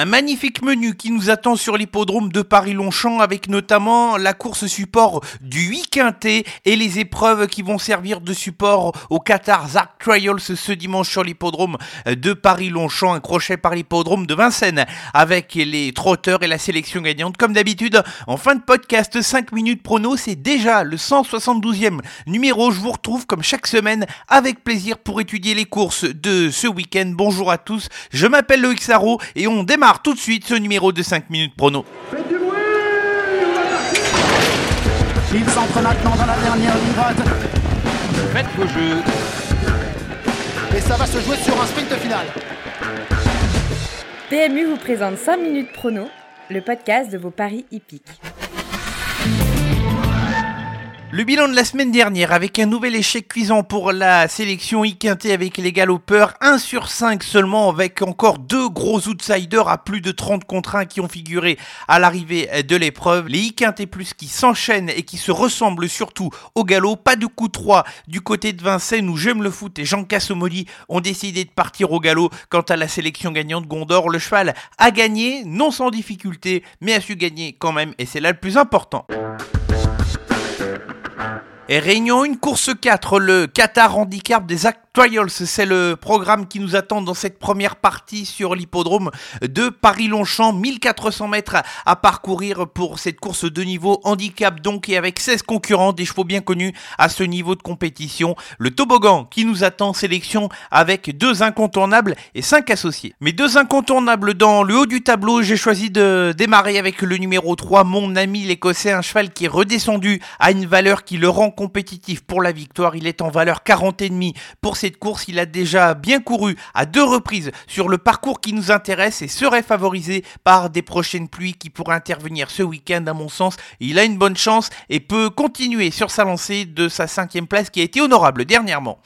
Un magnifique menu qui nous attend sur l'hippodrome de Paris-Longchamp avec notamment la course support du 8 quintet et les épreuves qui vont servir de support au Qatar Zark Trials ce dimanche sur l'hippodrome de Paris-Longchamp, un crochet par l'hippodrome de Vincennes avec les trotteurs et la sélection gagnante. Comme d'habitude, en fin de podcast 5 minutes prono, c'est déjà le 172e numéro. Je vous retrouve comme chaque semaine avec plaisir pour étudier les courses de ce week-end. Bonjour à tous, je m'appelle Loïc Sarro et on démarre tout de suite ce numéro de 5 minutes prono. Faites du bruit Il s'entre maintenant dans la dernière ligne droite. Faites vos jeux. Et ça va se jouer sur un sprint final. PMU vous présente 5 minutes prono, le podcast de vos paris hippiques. Le bilan de la semaine dernière avec un nouvel échec cuisant pour la sélection Iquinté avec les galopeurs, 1 sur 5 seulement avec encore deux gros outsiders à plus de 30 contre 1 qui ont figuré à l'arrivée de l'épreuve. Les Iquinté Plus qui s'enchaînent et qui se ressemblent surtout au galop. Pas de coup 3 du côté de Vincennes où J'aime le foot et Jean Cassomoli ont décidé de partir au galop. Quant à la sélection gagnante Gondor, le cheval a gagné, non sans difficulté, mais a su gagner quand même et c'est là le plus important. Et Réunion une course 4, le Qatar Handicap des actes c'est le programme qui nous attend dans cette première partie sur l'hippodrome de Paris-Longchamp. 1400 mètres à parcourir pour cette course de niveau handicap donc et avec 16 concurrents, des chevaux bien connus à ce niveau de compétition. Le toboggan qui nous attend sélection avec deux incontournables et cinq associés. Mes deux incontournables dans le haut du tableau, j'ai choisi de démarrer avec le numéro 3, mon ami l'écossais, un cheval qui est redescendu à une valeur qui le rend compétitif pour la victoire. Il est en valeur 40,5 pour ses course, il a déjà bien couru à deux reprises sur le parcours qui nous intéresse et serait favorisé par des prochaines pluies qui pourraient intervenir ce week-end à mon sens. Il a une bonne chance et peut continuer sur sa lancée de sa cinquième place qui a été honorable dernièrement.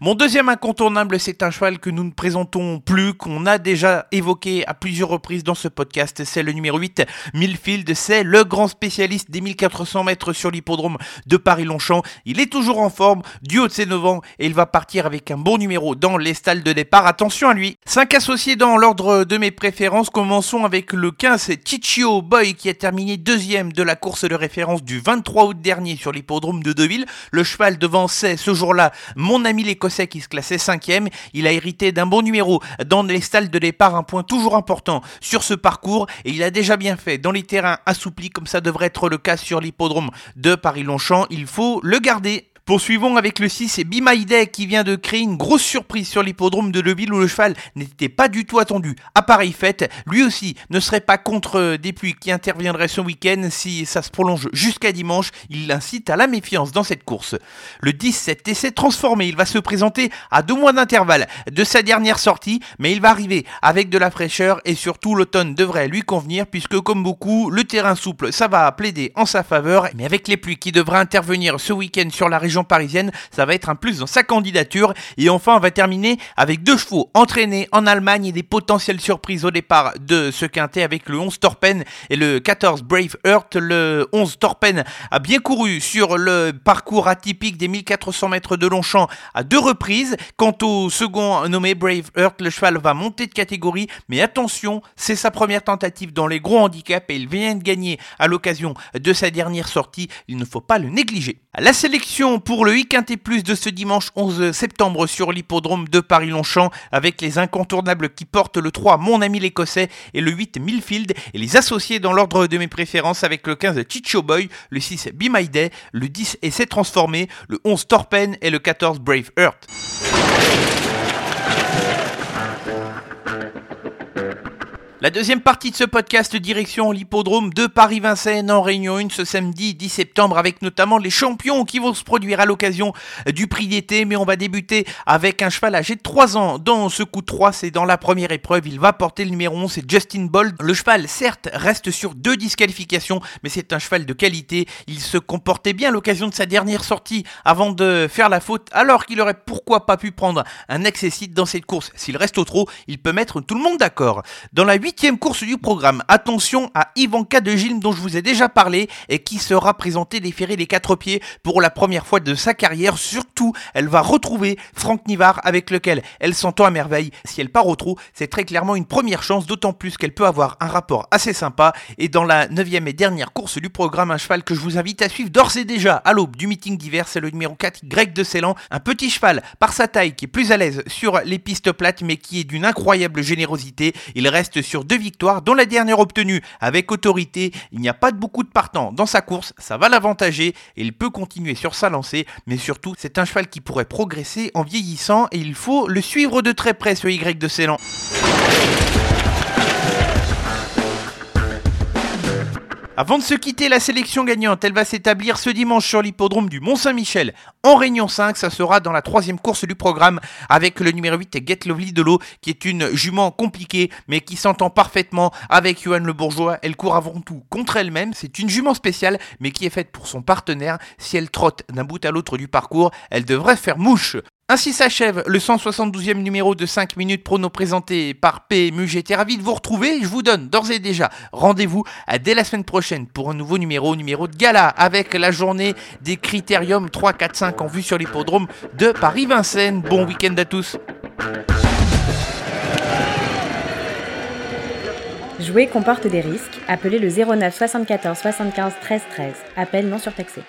Mon deuxième incontournable, c'est un cheval que nous ne présentons plus, qu'on a déjà évoqué à plusieurs reprises dans ce podcast. C'est le numéro 8, Millfield. C'est le grand spécialiste des 1400 mètres sur l'hippodrome de Paris-Longchamp. Il est toujours en forme, du haut de ses 9 ans, et il va partir avec un bon numéro dans les stalles de départ. Attention à lui. 5 associés dans l'ordre de mes préférences. Commençons avec le 15 Chichio Boy qui a terminé deuxième de la course de référence du 23 août dernier sur l'hippodrome de Deville. Le cheval devançait ce jour-là mon ami l'écossais qui se classait cinquième. Il a hérité d'un bon numéro dans les stalles de départ, un point toujours important sur ce parcours et il a déjà bien fait dans les terrains assouplis comme ça devrait être le cas sur l'hippodrome de Paris-Longchamp. Il faut le garder Poursuivons avec le 6 et Bimaïdé qui vient de créer une grosse surprise sur l'hippodrome de Leville où le cheval n'était pas du tout attendu. À pareille fête, lui aussi ne serait pas contre des pluies qui interviendraient ce week-end si ça se prolonge jusqu'à dimanche. Il incite à la méfiance dans cette course. Le 10, cet essai transformé, il va se présenter à deux mois d'intervalle de sa dernière sortie, mais il va arriver avec de la fraîcheur et surtout l'automne devrait lui convenir puisque comme beaucoup, le terrain souple, ça va plaider en sa faveur, mais avec les pluies qui devraient intervenir ce week-end sur la région parisienne, ça va être un plus dans sa candidature. Et enfin, on va terminer avec deux chevaux entraînés en Allemagne et des potentielles surprises au départ de ce quintet avec le 11 Torpen et le 14 Brave Earth. Le 11 Torpen a bien couru sur le parcours atypique des 1400 mètres de Longchamp à deux reprises. Quant au second nommé Brave Earth, le cheval va monter de catégorie, mais attention, c'est sa première tentative dans les gros handicaps et il vient de gagner à l'occasion de sa dernière sortie. Il ne faut pas le négliger. La sélection pour le T Plus de ce dimanche 11 septembre sur l'hippodrome de Paris-Longchamp avec les incontournables qui portent le 3 Mon ami l'Écossais et le 8 Millfield et les associés dans l'ordre de mes préférences avec le 15 Chicho Boy, le 6 Be My Day, le 10 Essai Transformé, le 11 Torpen et le 14 Brave Earth. La deuxième partie de ce podcast direction l'hippodrome de Paris-Vincennes en Réunion 1 ce samedi 10 septembre avec notamment les champions qui vont se produire à l'occasion du prix d'été. Mais on va débuter avec un cheval âgé de 3 ans. Dans ce coup de 3 c'est dans la première épreuve. Il va porter le numéro 11 c'est Justin Bold. Le cheval certes reste sur deux disqualifications mais c'est un cheval de qualité. Il se comportait bien à l'occasion de sa dernière sortie avant de faire la faute alors qu'il aurait pourquoi pas pu prendre un accessite dans cette course. S'il reste au trot il peut mettre tout le monde d'accord. Dans la 8 huitième course du programme. Attention à Ivanka de Gilles dont je vous ai déjà parlé et qui sera présentée déférée des quatre pieds pour la première fois de sa carrière. Surtout, elle va retrouver Franck Nivard avec lequel elle s'entend à merveille. Si elle part au trot, c'est très clairement une première chance, d'autant plus qu'elle peut avoir un rapport assez sympa. Et dans la neuvième et dernière course du programme, un cheval que je vous invite à suivre d'ores et déjà à l'aube du meeting d'hiver, c'est le numéro 4 Greg de Ceylan. Un petit cheval par sa taille qui est plus à l'aise sur les pistes plates mais qui est d'une incroyable générosité. Il reste deux victoires, dont la dernière obtenue avec autorité. Il n'y a pas de beaucoup de partants dans sa course, ça va l'avantager et il peut continuer sur sa lancée. Mais surtout, c'est un cheval qui pourrait progresser en vieillissant et il faut le suivre de très près ce Y de Ceylan. Avant de se quitter, la sélection gagnante, elle va s'établir ce dimanche sur l'hippodrome du Mont-Saint-Michel en Réunion 5. Ça sera dans la troisième course du programme avec le numéro 8 Get Lovely de l'eau, qui est une jument compliquée mais qui s'entend parfaitement avec Johan Le Bourgeois. Elle court avant tout contre elle-même. C'est une jument spéciale mais qui est faite pour son partenaire. Si elle trotte d'un bout à l'autre du parcours, elle devrait faire mouche. Ainsi s'achève le 172e numéro de 5 minutes prono présenté par PMU. J'étais ravi de vous retrouver. Je vous donne d'ores et déjà rendez-vous dès la semaine prochaine pour un nouveau numéro, numéro de gala avec la journée des critériums 3, 4, 5 en vue sur l'hippodrome de Paris-Vincennes. Bon week-end à tous. Jouer comporte des risques. Appelez le 09 74 75 13 13. Appel non surtaxé.